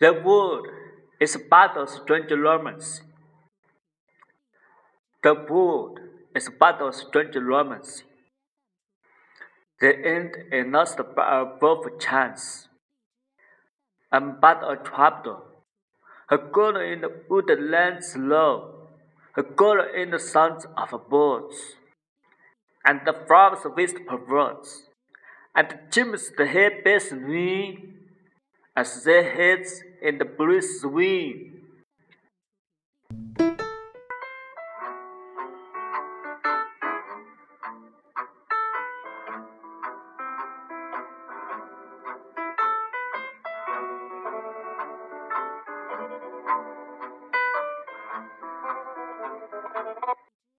The wood is a part of strange romance. The wood is a part of strange romance. The end is not a birth chance. I'm but a traveler, a girl in the woodlands low, a girl in the sounds of birds, and the flowers whisper words, and James the hair bears me as their heads in the breeze swing.